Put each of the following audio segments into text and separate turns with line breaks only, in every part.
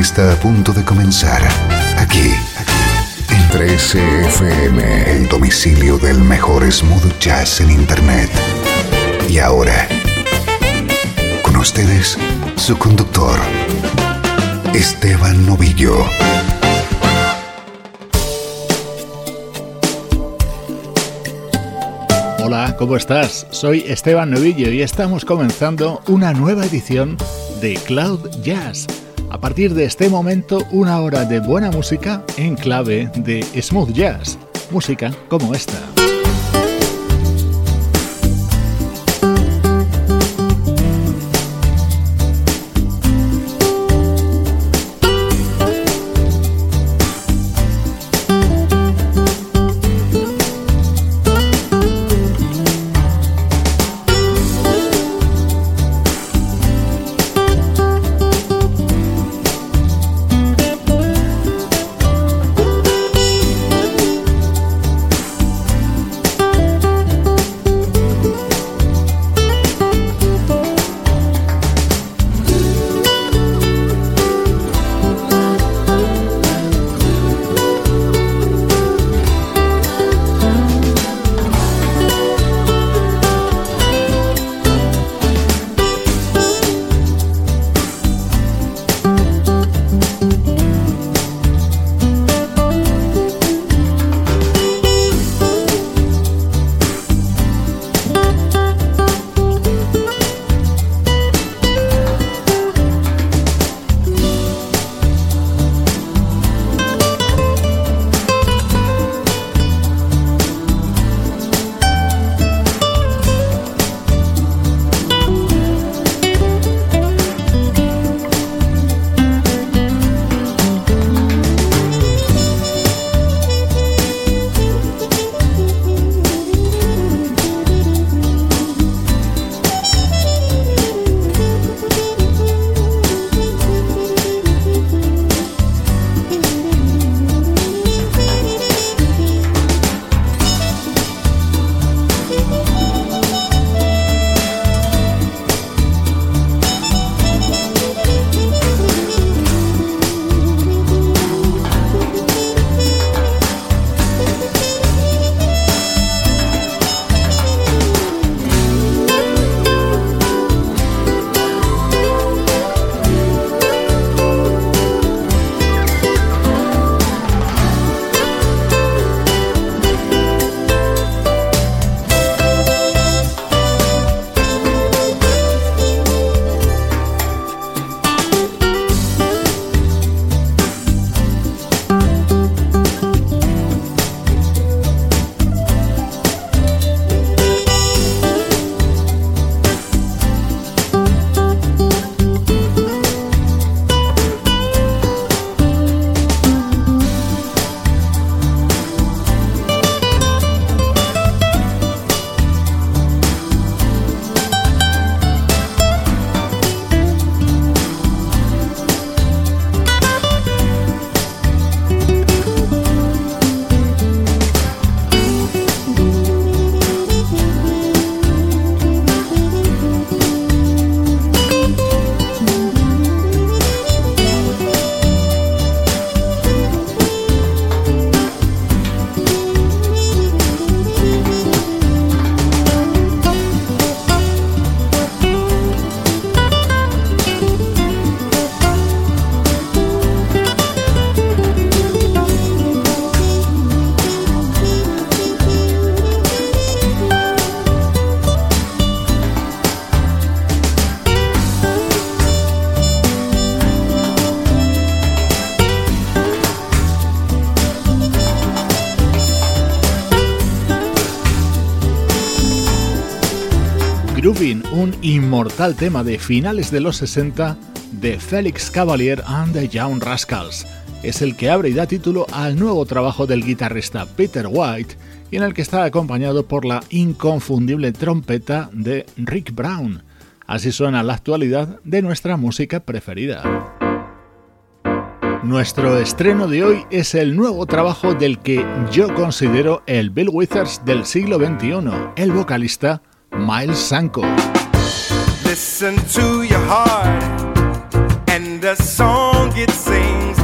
Está a punto de comenzar aquí en 13FM, el domicilio del mejor smooth jazz en Internet. Y ahora, con ustedes, su conductor, Esteban Novillo.
Hola, ¿cómo estás? Soy Esteban Novillo y estamos comenzando una nueva edición de Cloud Jazz. A partir de este momento, una hora de buena música en clave de smooth jazz. Música como esta. Inmortal tema de finales de los 60 de Felix Cavalier and the Young Rascals. Es el que abre y da título al nuevo trabajo del guitarrista Peter White y en el que está acompañado por la inconfundible trompeta de Rick Brown. Así suena la actualidad de nuestra música preferida. Nuestro estreno de hoy es el nuevo trabajo del que yo considero el Bill Withers del siglo XXI, el vocalista Miles Sanko.
Listen to your heart and the song it sings.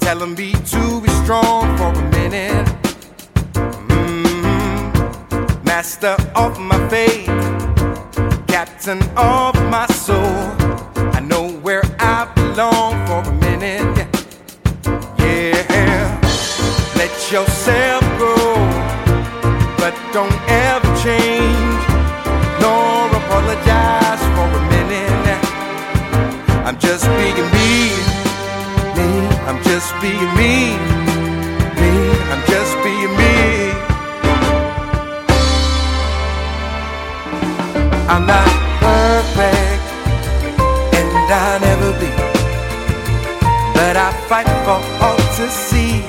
Telling me to be strong for a minute. Mm-hmm. Master of my fate, captain of my soul. I know where I belong for a minute. Yeah, let yourself go, but don't ever just being me, me. I'm just being me, me. I'm just being me. I'm not perfect, and I'll never be. But I fight for all to see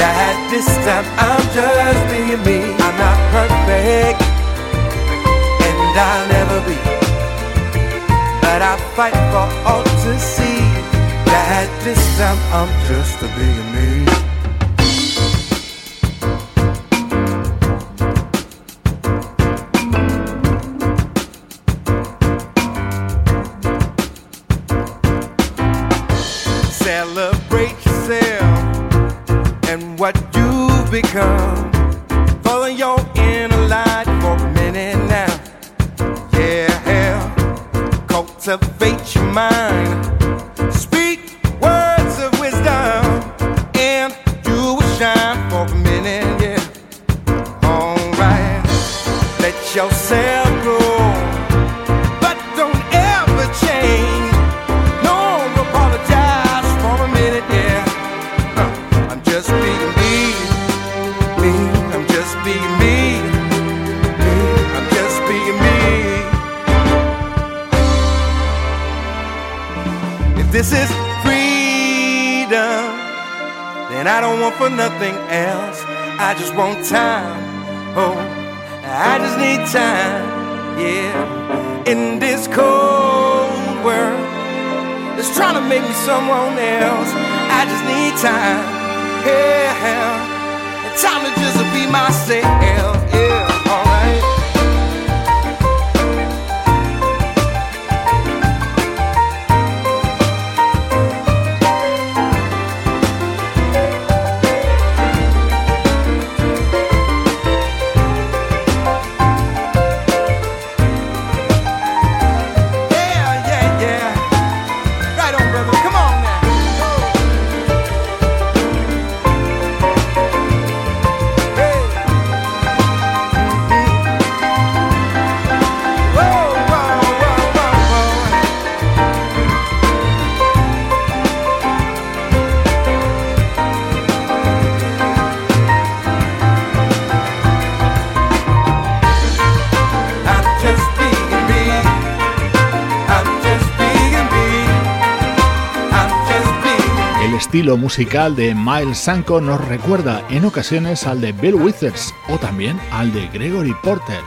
that this time I'm just being me. I'm not perfect, and I'll never be. But I fight for all to see that this time I'm just a being me. Don't want for nothing else. I just want time. Oh, I just need time. Yeah, in this cold world, it's trying to make me someone else. I just need time. Yeah, time to just be myself. Yeah,
estilo musical de Miles Sanko nos recuerda en ocasiones al de Bill Withers o también al de Gregory Porter.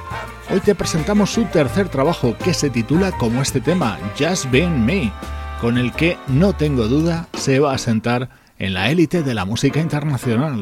Hoy te presentamos su tercer trabajo que se titula como este tema, Just Being Me, con el que no tengo duda se va a sentar en la élite de la música internacional.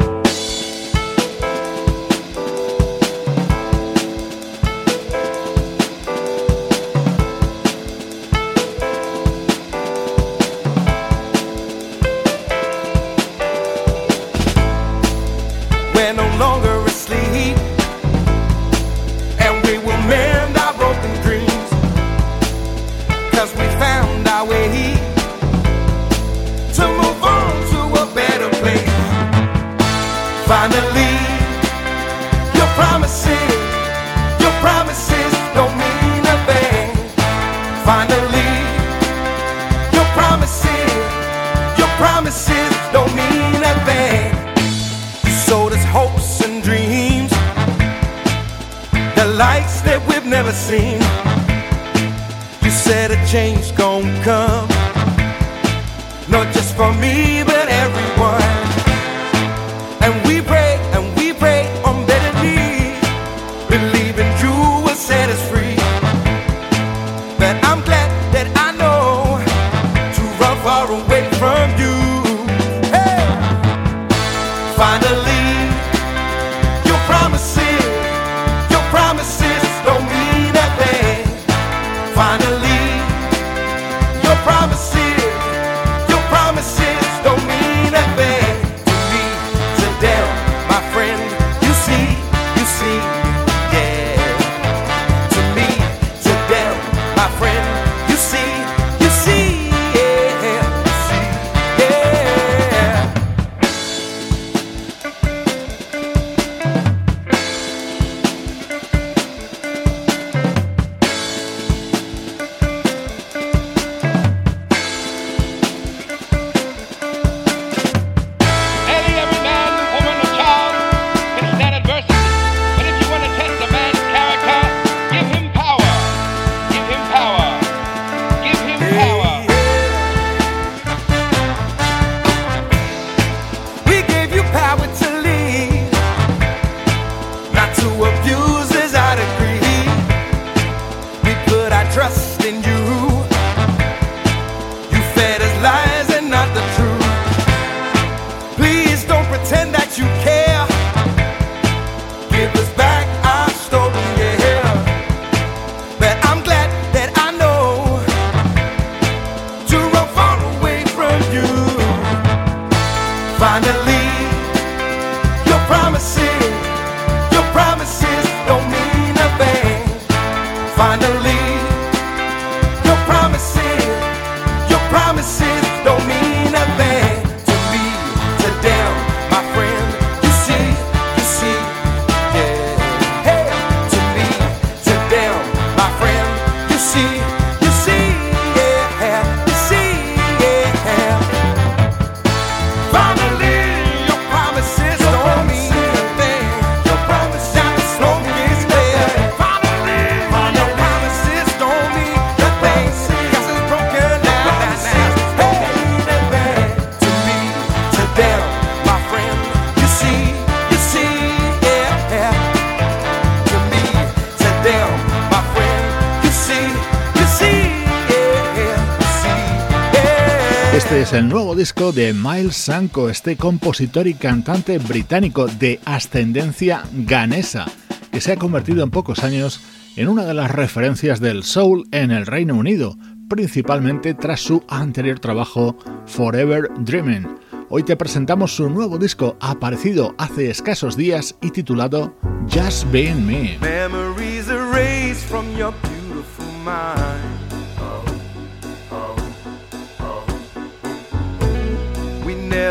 El nuevo disco de Miles Sanko, este compositor y cantante británico de ascendencia ganesa, que se ha convertido en pocos años en una de las referencias del soul en el Reino Unido, principalmente tras su anterior trabajo Forever Dreaming. Hoy te presentamos su nuevo disco aparecido hace escasos días y titulado Just Being Me.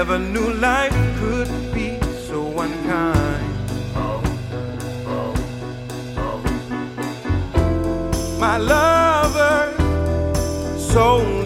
Never knew life could be so unkind. My lover, soul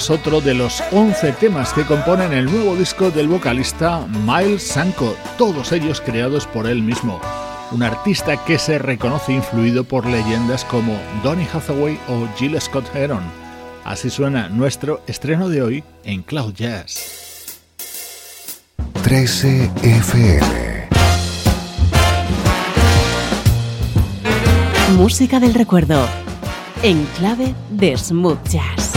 es otro de los 11 temas que componen el nuevo disco del vocalista Miles Sanko, todos ellos creados por él mismo. Un artista que se reconoce influido por leyendas como Donny Hathaway o Jill Scott Heron. Así suena nuestro estreno de hoy en Cloud Jazz.
13 FM
Música del recuerdo en clave de smooth jazz.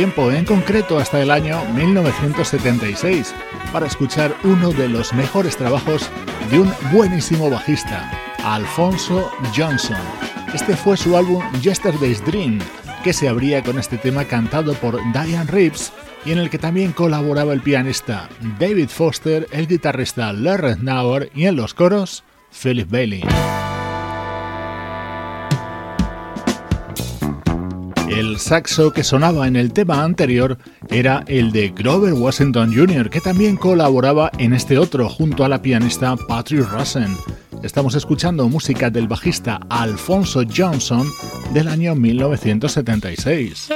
En concreto hasta el año 1976, para escuchar uno de los mejores trabajos de un buenísimo bajista, Alfonso Johnson. Este fue su álbum Yesterday's Dream, que se abría con este tema cantado por Diane Reeves y en el que también colaboraba el pianista David Foster, el guitarrista Larry Nauer y en los coros Philip Bailey. El saxo que sonaba en el tema anterior era el de Grover Washington Jr., que también colaboraba en este otro junto a la pianista Patrick Rosen. Estamos escuchando música del bajista Alfonso Johnson del año 1976.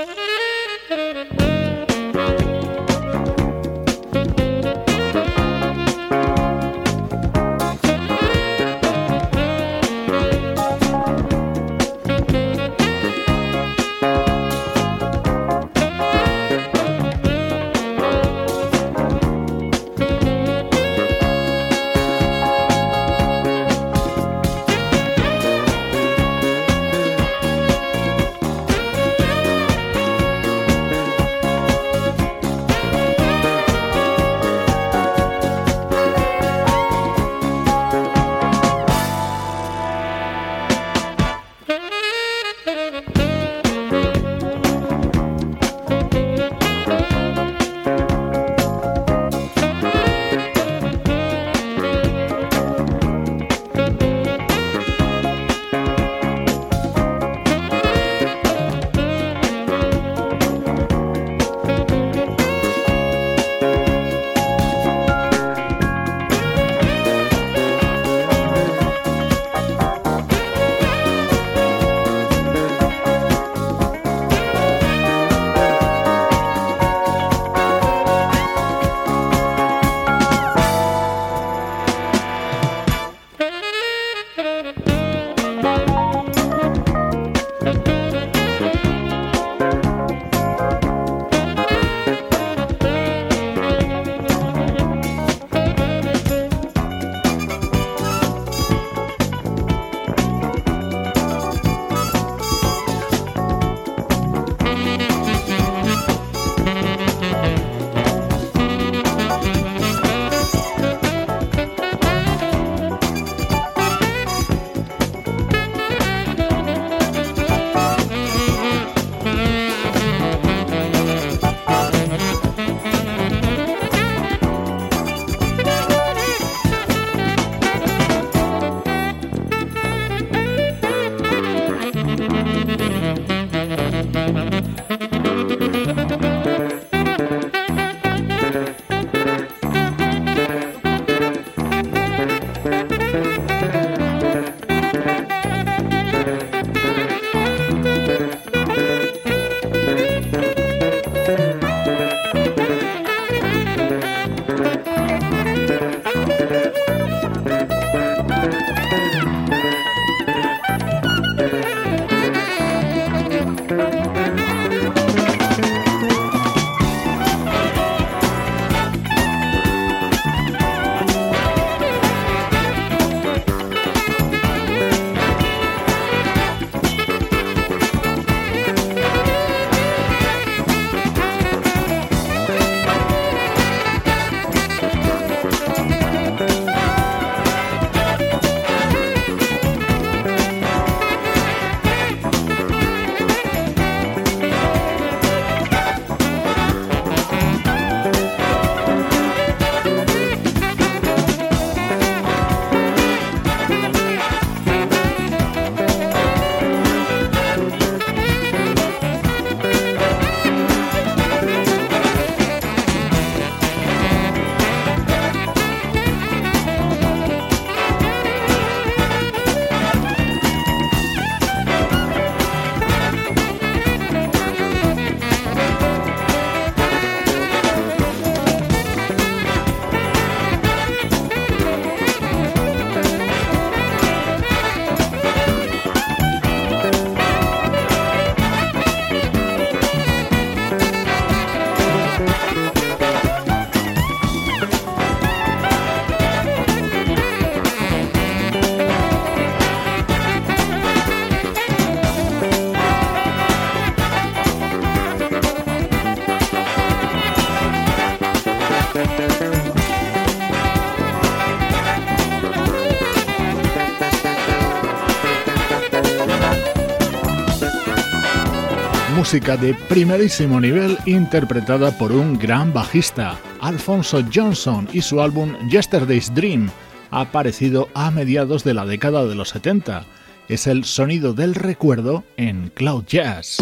Música de primerísimo nivel interpretada por un gran bajista, Alfonso Johnson, y su álbum Yesterday's Dream, aparecido a mediados de la década de los 70. Es el sonido del recuerdo en Cloud Jazz.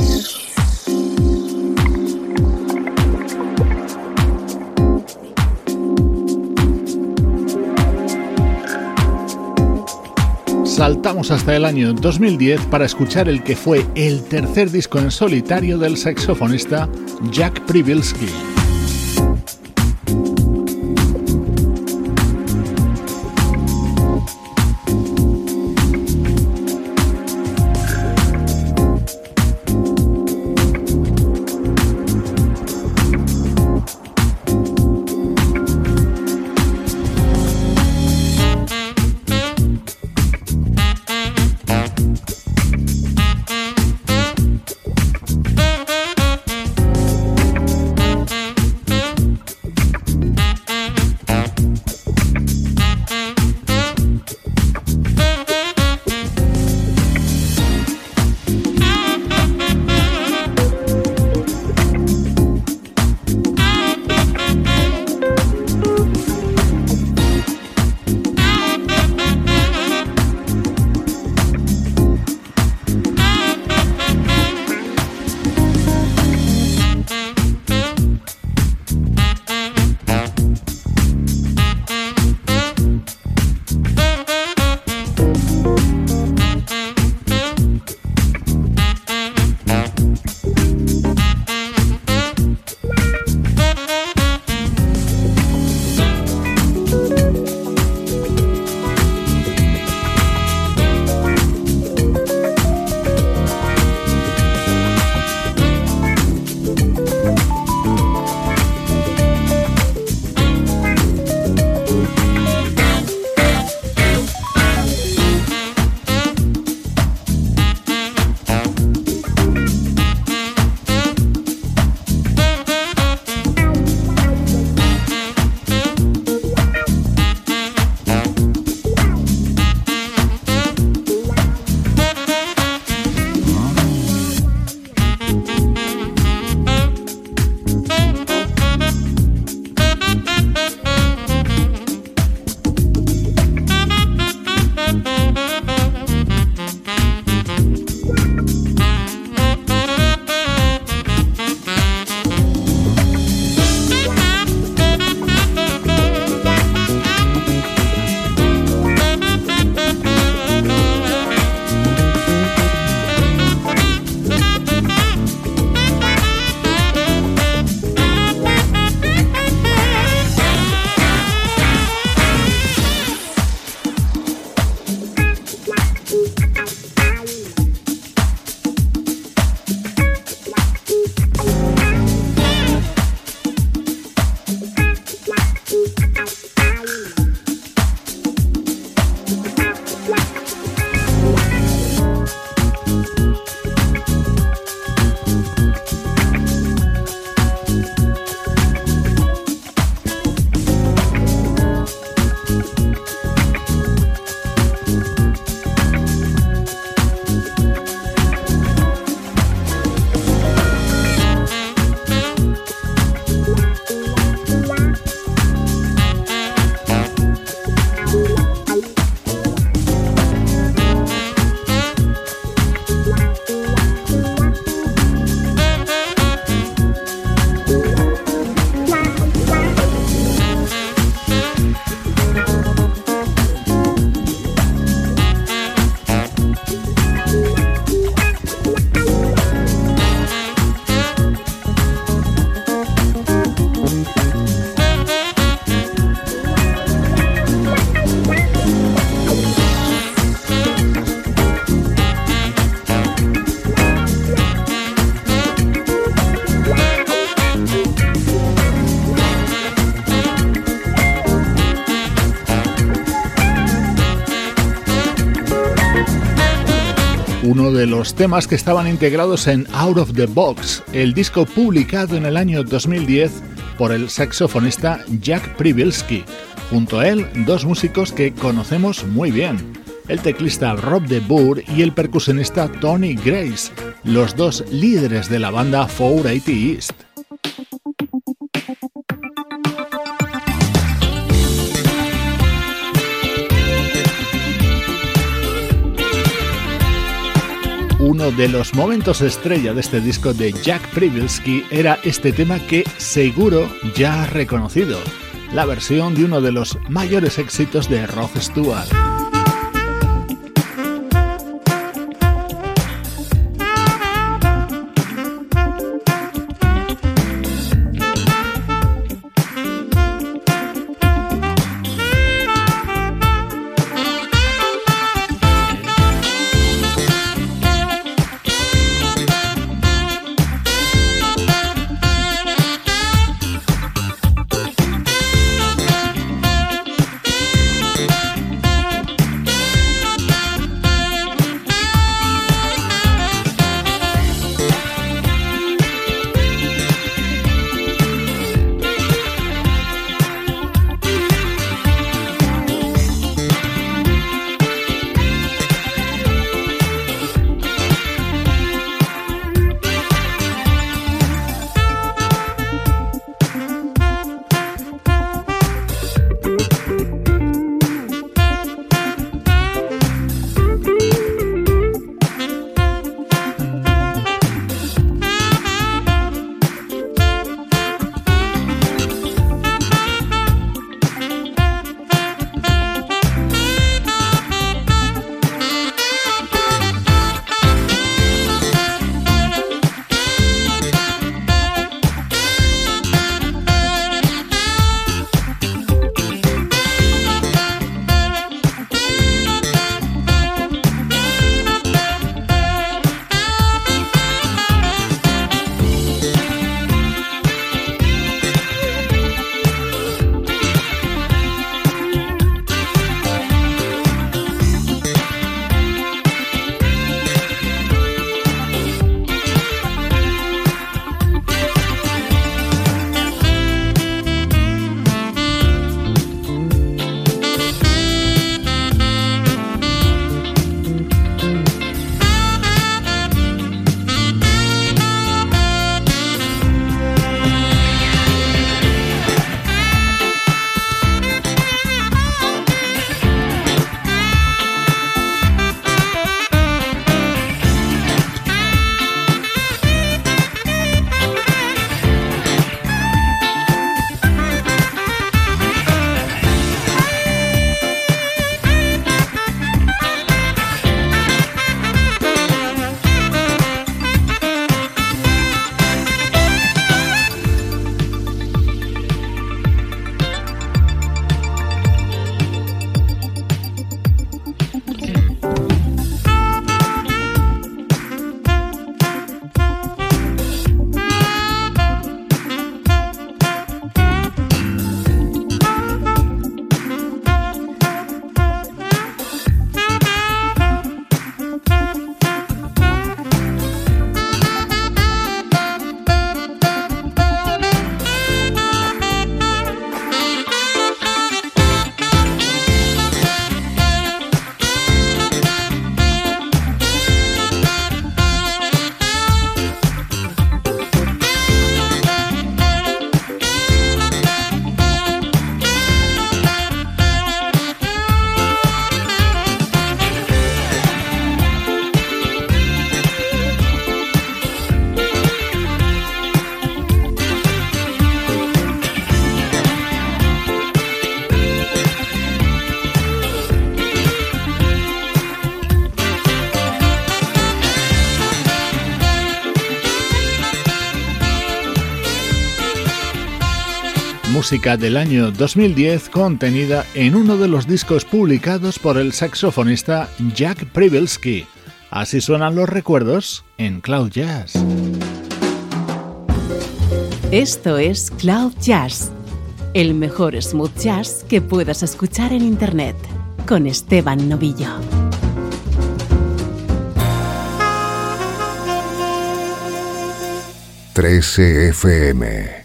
Saltamos hasta el año 2010 para escuchar el que fue el tercer disco en solitario del saxofonista Jack Privilsky. de los temas que estaban integrados en Out of the Box, el disco publicado en el año 2010 por el saxofonista Jack Privilsky. Junto a él, dos músicos que conocemos muy bien, el teclista Rob de Boer y el percusionista Tony Grace, los dos líderes de la banda 480 East. Uno de los momentos estrella de este disco de Jack Privilsky era este tema que seguro ya has reconocido, la versión de uno de los mayores éxitos de Rod Stewart. Música del año 2010 contenida en uno de los discos publicados por el saxofonista Jack Privilsky. Así suenan los recuerdos en Cloud Jazz.
Esto es Cloud Jazz, el mejor smooth jazz que puedas escuchar en Internet, con Esteban Novillo.
FM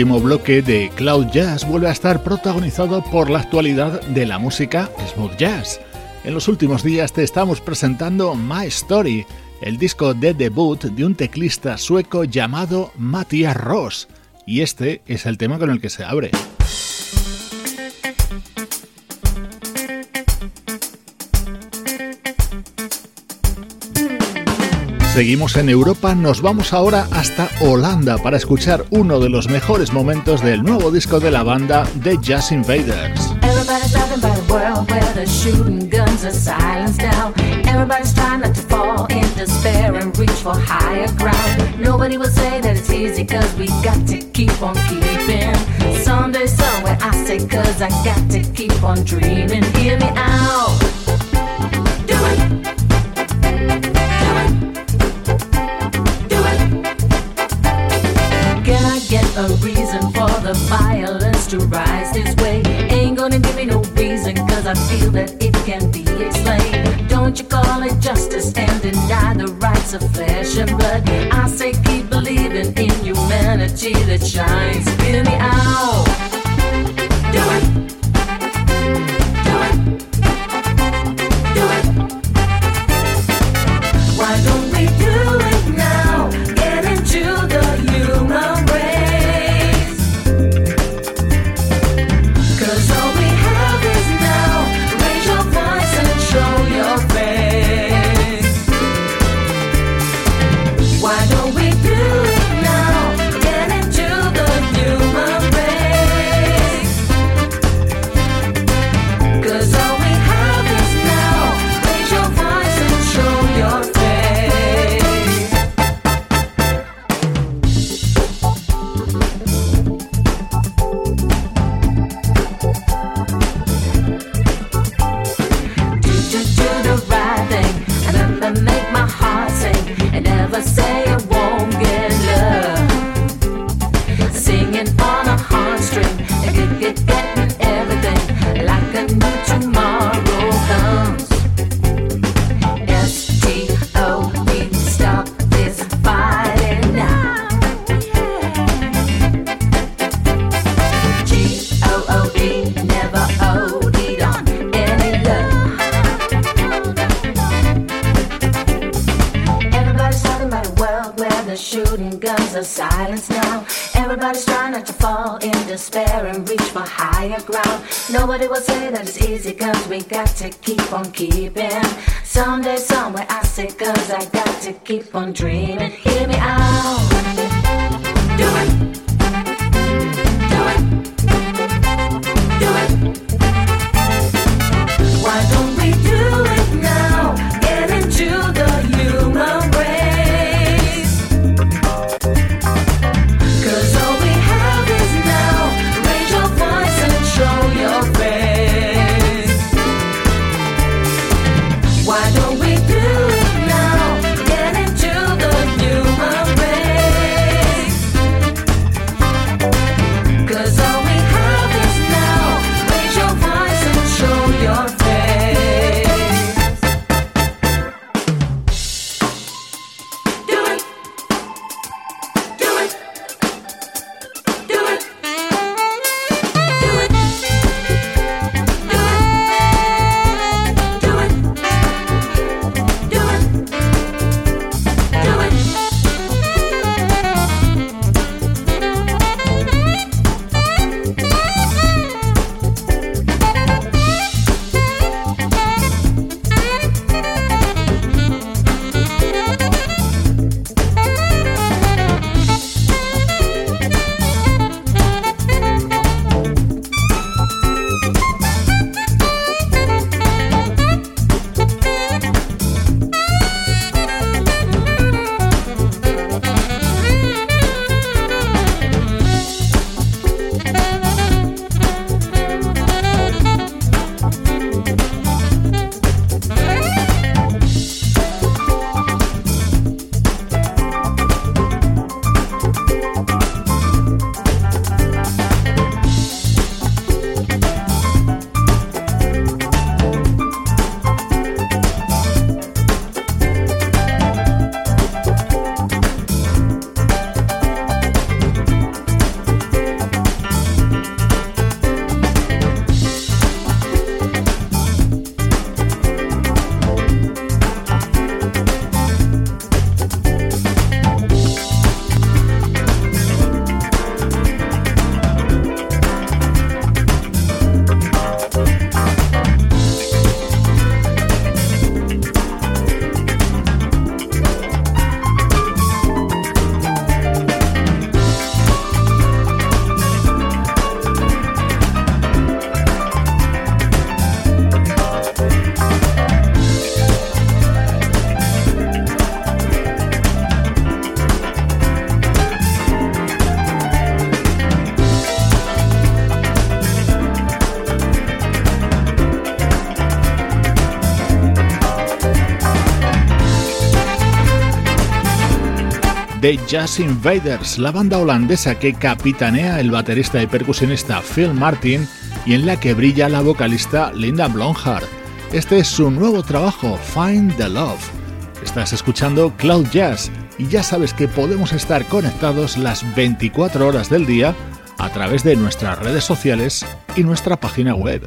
último bloque de Cloud Jazz vuelve a estar protagonizado por la actualidad de la música smooth jazz. En los últimos días te estamos presentando My Story, el disco de debut de un teclista sueco llamado Matthias Ross, y este es el tema con el que se abre. Seguimos en Europa, nos vamos ahora hasta Holanda para escuchar uno de los mejores momentos del nuevo disco de la banda The Jazz Invaders. Everybody's talking about a world where the shooting guns are silenced now. Everybody's trying not to fall in despair and reach for higher ground. Nobody will say that it's easy cause we got to keep on keeping. Someday, somewhere, I say cause I got to keep on dreaming. Hear me out. A reason for the violence to rise this way. Ain't gonna give me no reason, cause I feel that it can be explained. Don't you call it justice and deny the rights of flesh and blood? I say keep believing in humanity that shines. Hear me out. Do it. Keep on dreaming.
De Jazz Invaders, la banda holandesa que capitanea el baterista y percusionista Phil Martin y en la que brilla la vocalista Linda Blonhart. Este es su nuevo trabajo, Find the Love. Estás escuchando Cloud Jazz y ya sabes que podemos estar conectados las 24 horas del día a través de nuestras redes sociales y nuestra página web.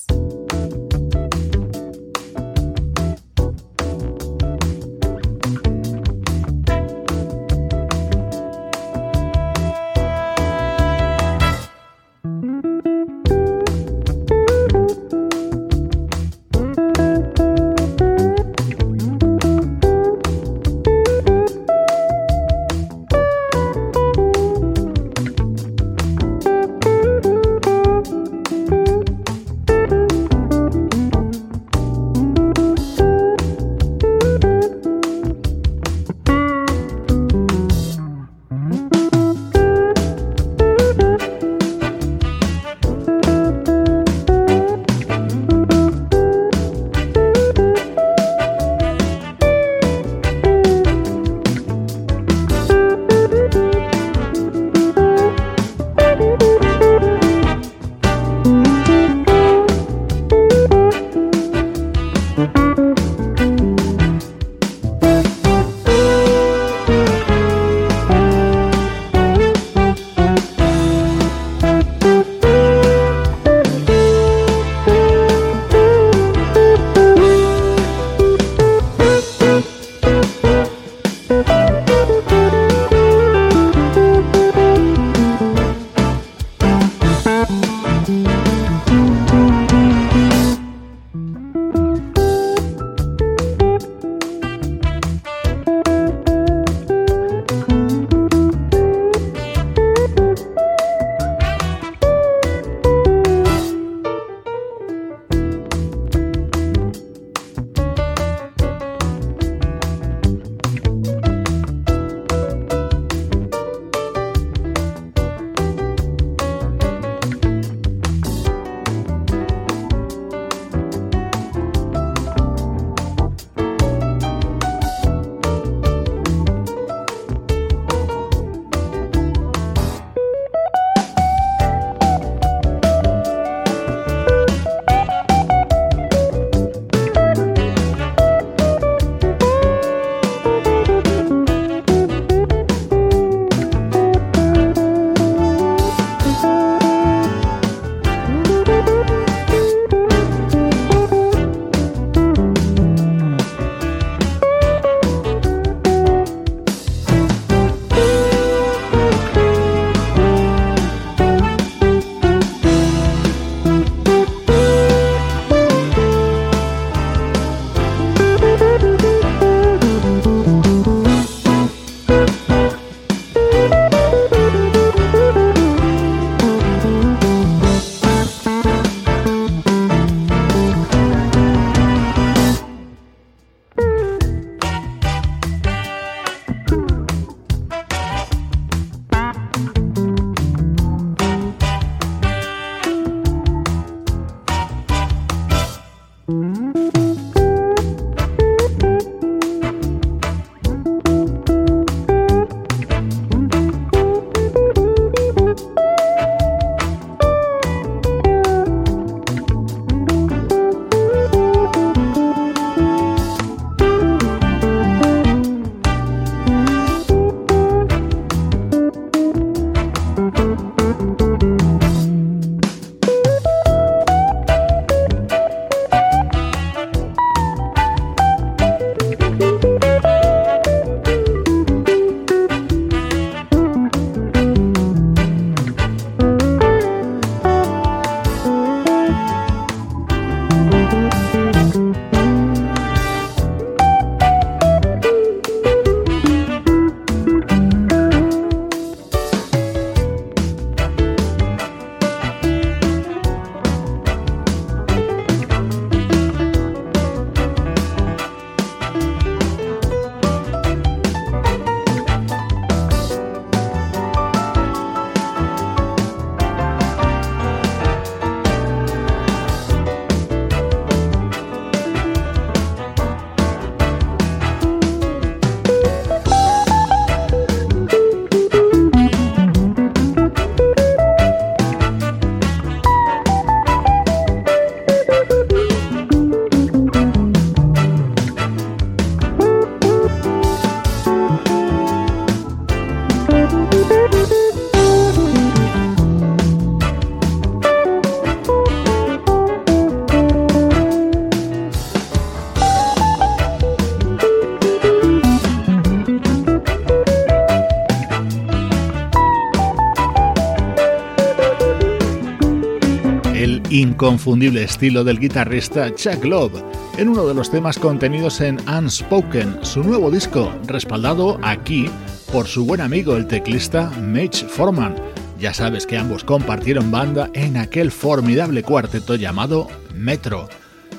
Inconfundible estilo del guitarrista Chuck Love, en uno de los temas contenidos en Unspoken, su nuevo disco, respaldado aquí por su buen amigo el teclista Mitch Foreman. Ya sabes que ambos compartieron banda en aquel formidable cuarteto llamado Metro.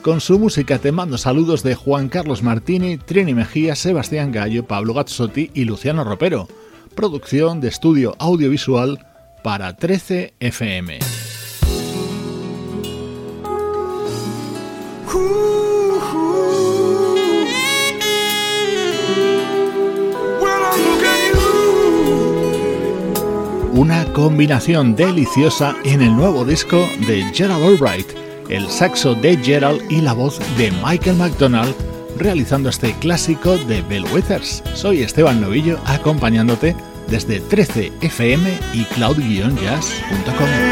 Con su música te mando saludos de Juan Carlos Martini, Trini Mejía, Sebastián Gallo, Pablo Gazzotti y Luciano Ropero. Producción de estudio audiovisual para 13 FM. Una combinación deliciosa en el nuevo disco de Gerald Albright, el saxo de Gerald y la voz de Michael McDonald realizando este clásico de Withers. Soy Esteban Novillo acompañándote desde 13fm y cloud-jazz.com.